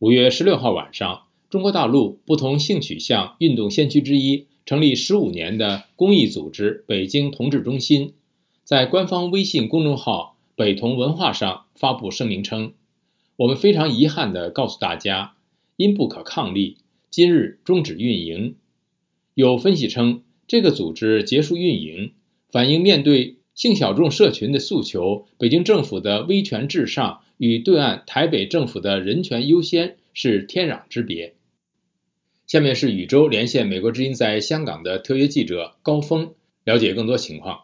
五月十六号晚上，中国大陆不同性取向运动先驱之一、成立十五年的公益组织北京同志中心，在官方微信公众号“北同文化”上发布声明称：“我们非常遗憾地告诉大家，因不可抗力，今日终止运营。”有分析称，这个组织结束运营，反映面对性小众社群的诉求，北京政府的威权至上。与对岸台北政府的人权优先是天壤之别。下面是宇宙连线美国之音在香港的特约记者高峰，了解更多情况。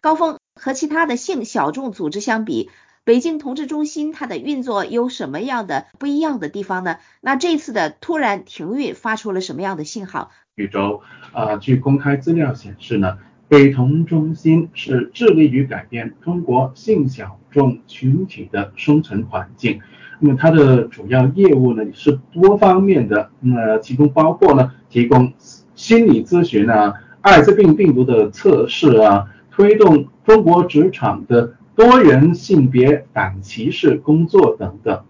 高峰和其他的性小众组织相比，北京同志中心它的运作有什么样的不一样的地方呢？那这次的突然停运发出了什么样的信号？宇宙啊，据公开资料显示呢。北同中心是致力于改变中国性小众群体的生存环境。那么它的主要业务呢是多方面的，那其中包括呢提供心理咨询啊、艾滋病病毒的测试啊、推动中国职场的多元性别反歧视工作等等。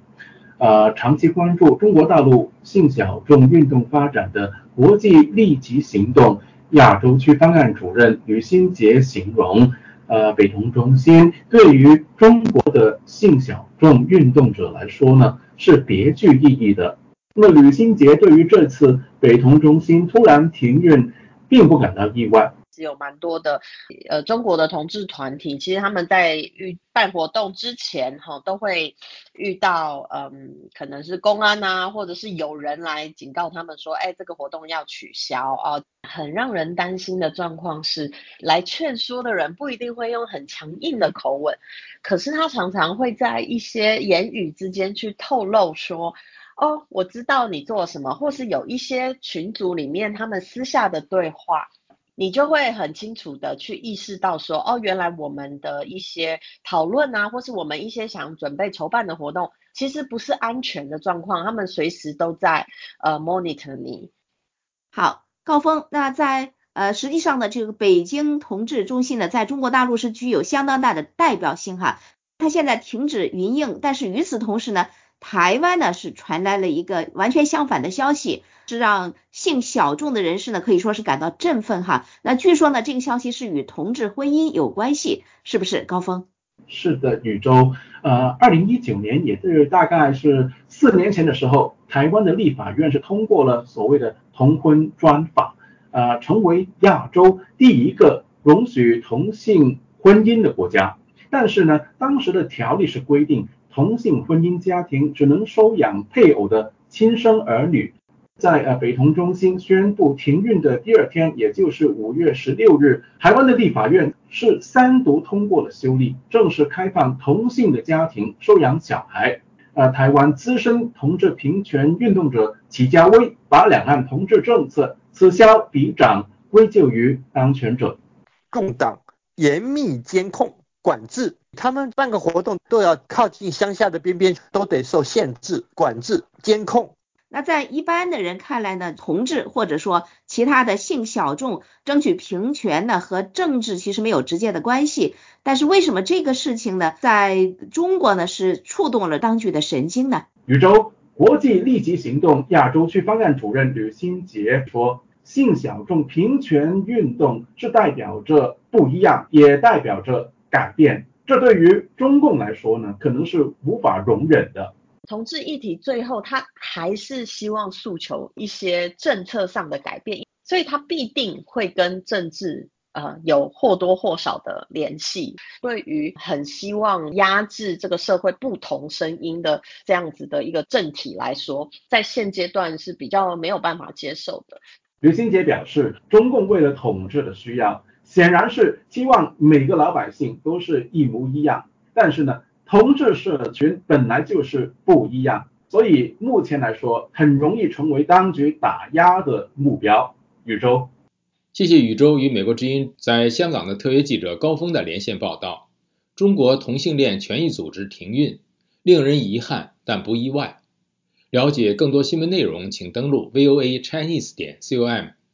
呃，长期关注中国大陆性小众运动发展的国际立即行动。亚洲区方案主任吕新杰形容，呃，北同中心对于中国的性小众运动者来说呢，是别具意义的。那么，吕新杰对于这次北同中心突然停运，并不感到意外。有蛮多的，呃，中国的同志团体，其实他们在遇办活动之前，哈，都会遇到，嗯，可能是公安啊，或者是有人来警告他们说，哎，这个活动要取消啊。很让人担心的状况是，来劝说的人不一定会用很强硬的口吻，可是他常常会在一些言语之间去透露说，哦，我知道你做什么，或是有一些群组里面他们私下的对话。你就会很清楚的去意识到说，哦，原来我们的一些讨论啊，或是我们一些想准备筹办的活动，其实不是安全的状况，他们随时都在呃 monitor 你。好，高峰，那在呃实际上呢，这个北京同志中心呢，在中国大陆是具有相当大的代表性哈，它现在停止营运，但是与此同时呢，台湾呢是传来了一个完全相反的消息。是让性小众的人士呢，可以说是感到振奋哈。那据说呢，这个消息是与同志婚姻有关系，是不是高峰？是的，宇宙。呃，二零一九年，也是大概是四年前的时候，台湾的立法院是通过了所谓的同婚专法，呃，成为亚洲第一个容许同性婚姻的国家。但是呢，当时的条例是规定，同性婚姻家庭只能收养配偶的亲生儿女。在呃北同中心宣布停运的第二天，也就是五月十六日，台湾的立法院是三读通过了修例，正式开放同性的家庭收养小孩。呃，台湾资深同志平权运动者齐家威把两岸同志政策此消彼长归咎于当权者，共党严密监控管制，他们办个活动都要靠近乡下的边边，都得受限制、管制、监控。那在一般的人看来呢，同志或者说其他的性小众争取平权呢，和政治其实没有直接的关系。但是为什么这个事情呢，在中国呢是触动了当局的神经呢？宇宙国际立即行动亚洲区方案主任吕新杰说：“性小众平权运动是代表着不一样，也代表着改变。这对于中共来说呢，可能是无法容忍的。”同志议题最后，他还是希望诉求一些政策上的改变，所以他必定会跟政治呃有或多或少的联系。对于很希望压制这个社会不同声音的这样子的一个政体来说，在现阶段是比较没有办法接受的。刘新杰表示，中共为了统治的需要，显然是希望每个老百姓都是一模一样，但是呢？同志社群本来就是不一样，所以目前来说很容易成为当局打压的目标。宇宙，谢谢宇宙与美国之音在香港的特约记者高峰的连线报道。中国同性恋权益组织停运，令人遗憾但不意外。了解更多新闻内容，请登录 VOA Chinese 点 com。